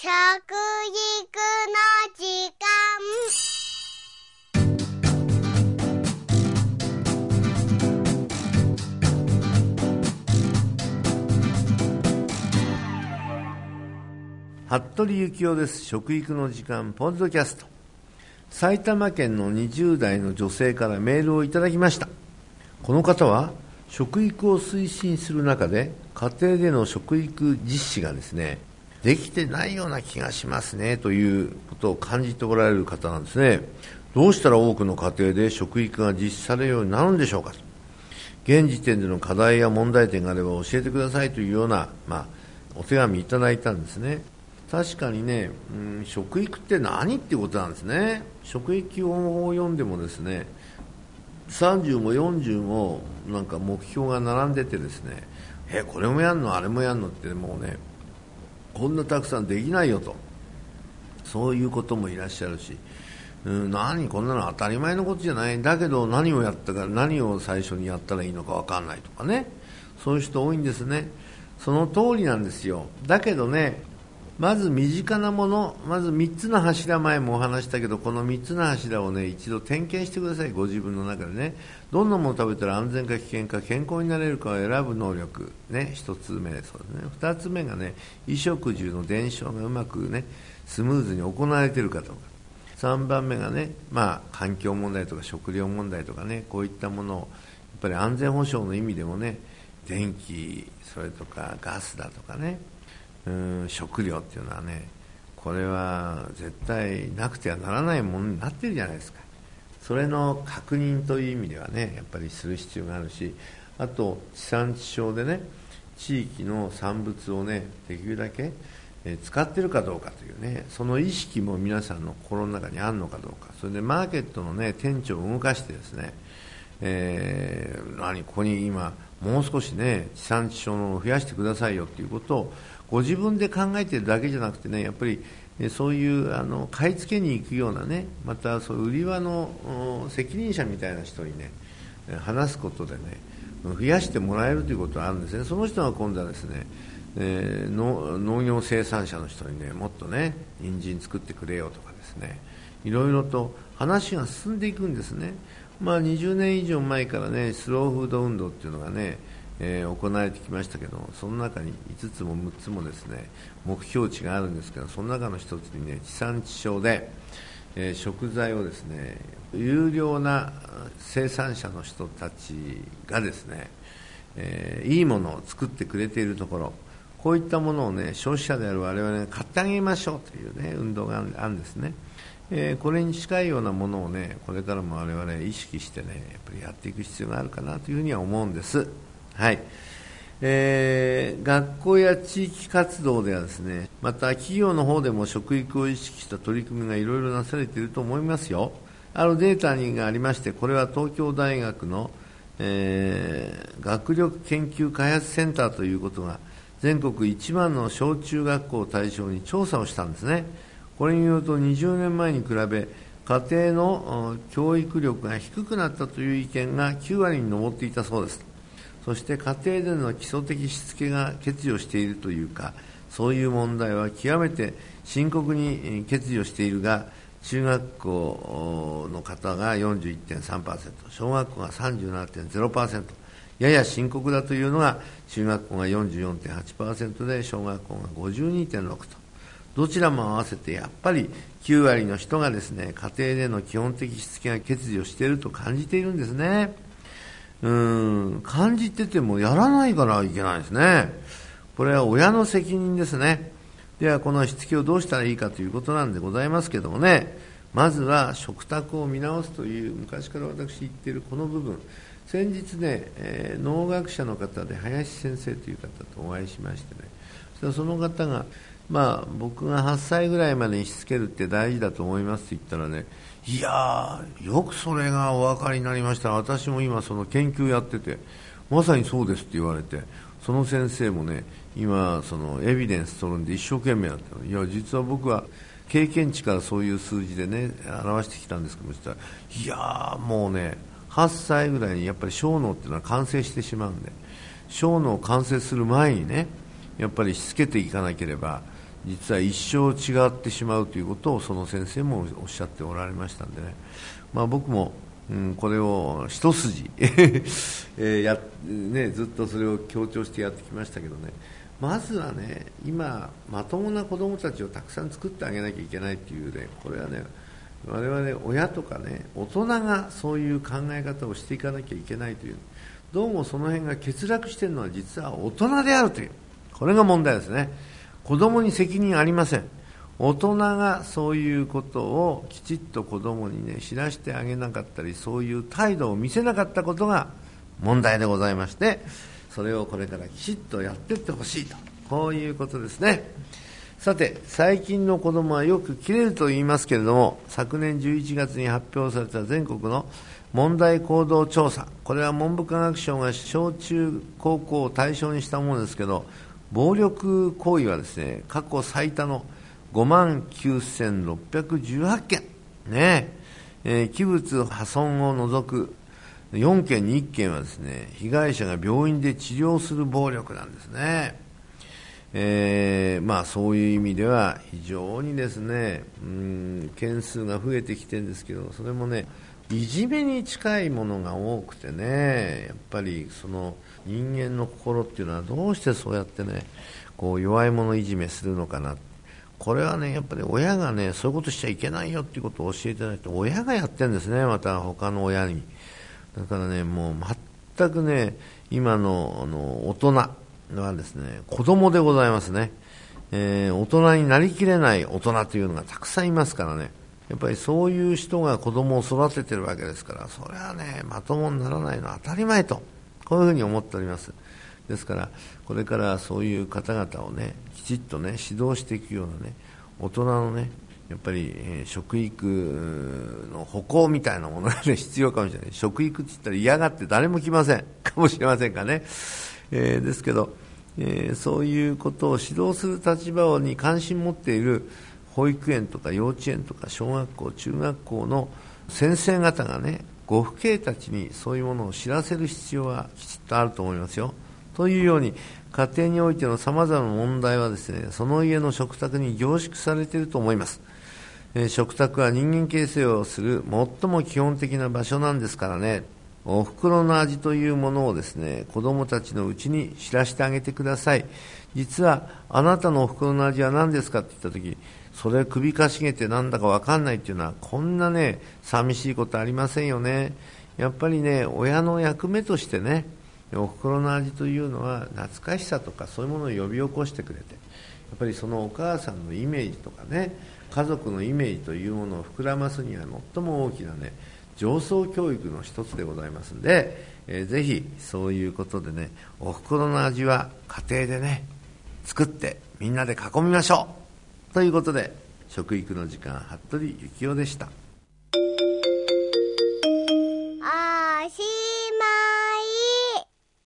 食育の時間。服部幸男です。食育の時間ポッドキャスト。埼玉県の20代の女性からメールをいただきました。この方は食育を推進する中で家庭での食育実施がですねできてないような気がしますねということを感じておられる方なんですね。どうしたら多くの家庭で食育が実施されるようになるんでしょうか。現時点での課題や問題点があれば教えてくださいというような、まあ、お手紙いただいたんですね。確かにね、うん、食育って何ってことなんですね。食育を読んでもですね30も40もなんか目標が並んでてですねえこれもやんの？あれもやんの？ってもうねこんなたくさんできないよと。そういうこともいらっしゃるし、うん、何こんなの当たり前のことじゃない。だけど何をやったか何を最初にやったらいいのか分かんないとかね。そういう人多いんですね。その通りなんですよ。だけどねまず身近なもの、まず3つの柱前もお話したけど、この3つの柱をね、一度点検してください、ご自分の中でね。どんなものを食べたら安全か危険か健康になれるかを選ぶ能力、ね、1つ目、そうですね。2つ目がね、衣食住の伝承がうまくね、スムーズに行われているかどうか。3番目がね、まあ、環境問題とか食料問題とかね、こういったものを、やっぱり安全保障の意味でもね、電気、それとかガスだとかね、うん食料っていうのはねこれは絶対なくてはならないものになってるじゃないですか。それの確認という意味ではねやっぱりする必要があるしあと地産地消でね地域の産物をねできるだけ使ってるかどうかというねその意識も皆さんの心の中にあるのかどうか。それでマーケットのね店長を動かしてですね、えー、何ここに今もう少しね地産地消のを増やしてくださいよということをご自分で考えているだけじゃなくてねやっぱりそういうあの買い付けに行くようなねまたそう売り場の責任者みたいな人にね話すことでね増やしてもらえるということがあるんですね。その人が今度はですね、えー、農業生産者の人にねもっとね人参作ってくれよとかですねいろいろと話が進んでいくんですね。まあ20年以上前からねスローフード運動っていうのがねえー、行われてきましたけどその中に5つも6つもですね目標値があるんですけどその中の1つにね地産地消で、えー、食材をですね有料な生産者の人たちがですね、えー、いいものを作ってくれているところこういったものをね消費者である我々が買ってあげましょうというね運動があるんですね。えー、これに近いようなものをねこれからも我々意識してねやっぱりやっていく必要があるかなというふうには思うんです。はい。えー、学校や地域活動ではですねまた企業の方でも食育を意識した取り組みがいろいろなされていると思いますよ。あるデータがありましてこれは東京大学の、えー、学力研究開発センターということが全国1万の小中学校を対象に調査をしたんですね。これによると20年前に比べ家庭の教育力が低くなったという意見が9割に上っていたそうです。そして家庭での基礎的しつけが欠如しているというかそういう問題は極めて深刻に欠如しているが中学校の方が41.3%小学校が37.0%やや深刻だというのが中学校が44.8%で小学校が52.6%と。どちらも合わせてやっぱり9割の人がですね家庭での基本的しつけが欠如していると感じているんですね。うーん感じててもやらないからいけないですね。これは親の責任ですね。ではこのしつけをどうしたらいいかということなんでございますけどもね。まずは食卓を見直すという昔から私言っているこの部分。先日ね、えー、農学者の方で林先生という方とお会いしましてね。その方がまあ僕が8歳ぐらいまでにしつけるって大事だと思いますと言ったらねいやよくそれがお分かりになりました。私も今その研究やっててまさにそうですって言われてその先生もね今そのエビデンス取るんで一生懸命やってるいや実は僕は経験値からそういう数字でね表してきたんですけどしたらいやもうね8歳ぐらいにやっぱり小脳っていうのは完成してしまうんで小脳完成する前にねやっぱりしつけていかなければ実は一生違ってしまうということをその先生もおっしゃっておられましたんでね、まあ、僕も、うん、これを一筋 え、や、ね、ずっとそれを強調してやってきましたけどね。まずはね今、まともな子供たちをたくさん作ってあげなきゃいけないというねこれはね我々親とかね大人がそういう考え方をしていかなきゃいけないという。どうもその辺が欠落しているのは実は大人であるという。これが問題ですね。子供に責任ありません。大人がそういうことをきちっと子供にね知らせてあげなかったりそういう態度を見せなかったことが問題でございましてそれをこれからきちっとやっていってほしいと。こういうことですね。さて最近の子供はよく切れると言いますけれども昨年11月に発表された全国の問題行動調査。これは文部科学省が小中高校を対象にしたものですけど暴力行為はですね過去最多の5万9618件。ね。えー、器物破損を除く4件に1件はですね被害者が病院で治療する暴力なんですね、えー、まあ、そういう意味では非常にですねうん件数が増えてきてるんですけどそれもねいじめに近いものが多くてねやっぱりその人間の心っていうのはどうしてそうやってねこう弱い者いじめするのかな。これはねやっぱり親がねそういうことしちゃいけないよっていうことを教えてないと親がやってるんですねまた他の親に。だからねもう全くね今のあの大人はですね子供でございますね、えー、大人になりきれない大人というのがたくさんいますからね。やっぱりそういう人が子供を育ててるわけですからそれはねまともにならないのは当たり前とこういうふうに思っております。ですからこれからそういう方々をねきちっとね指導していくようなね大人のねやっぱり、えー、食育の歩行みたいなものが、ね、必要かもしれない。食育って言ったら嫌がって誰も来ません。かもしれませんかね、えー、ですけど、えー、そういうことを指導する立場に関心持っている保育園とか幼稚園とか小学校中学校の先生方がねご父兄たちにそういうものを知らせる必要はきちっとあると思いますよ。というように家庭においてのさまざまな問題はですねその家の食卓に凝縮されていると思います。え食卓は人間形成をする最も基本的な場所なんですからねお袋の味というものをですね子供たちのうちに知らせてあげてください実はあなたのお袋の味は何ですかって言った時それ首かしげてなんだか分かんないっていうのはこんなね寂しいことありませんよね。やっぱりね親の役目としてねお袋の味というのは懐かしさとかそういうものを呼び起こしてくれてやっぱりそのお母さんのイメージとかね家族のイメージというものを膨らますには最も大きなね上層教育の一つでございますんで、えー、ぜひそういうことでねお袋の味は家庭でね作ってみんなで囲みましょう。ということで食育の時間服部幸男でした。あーしー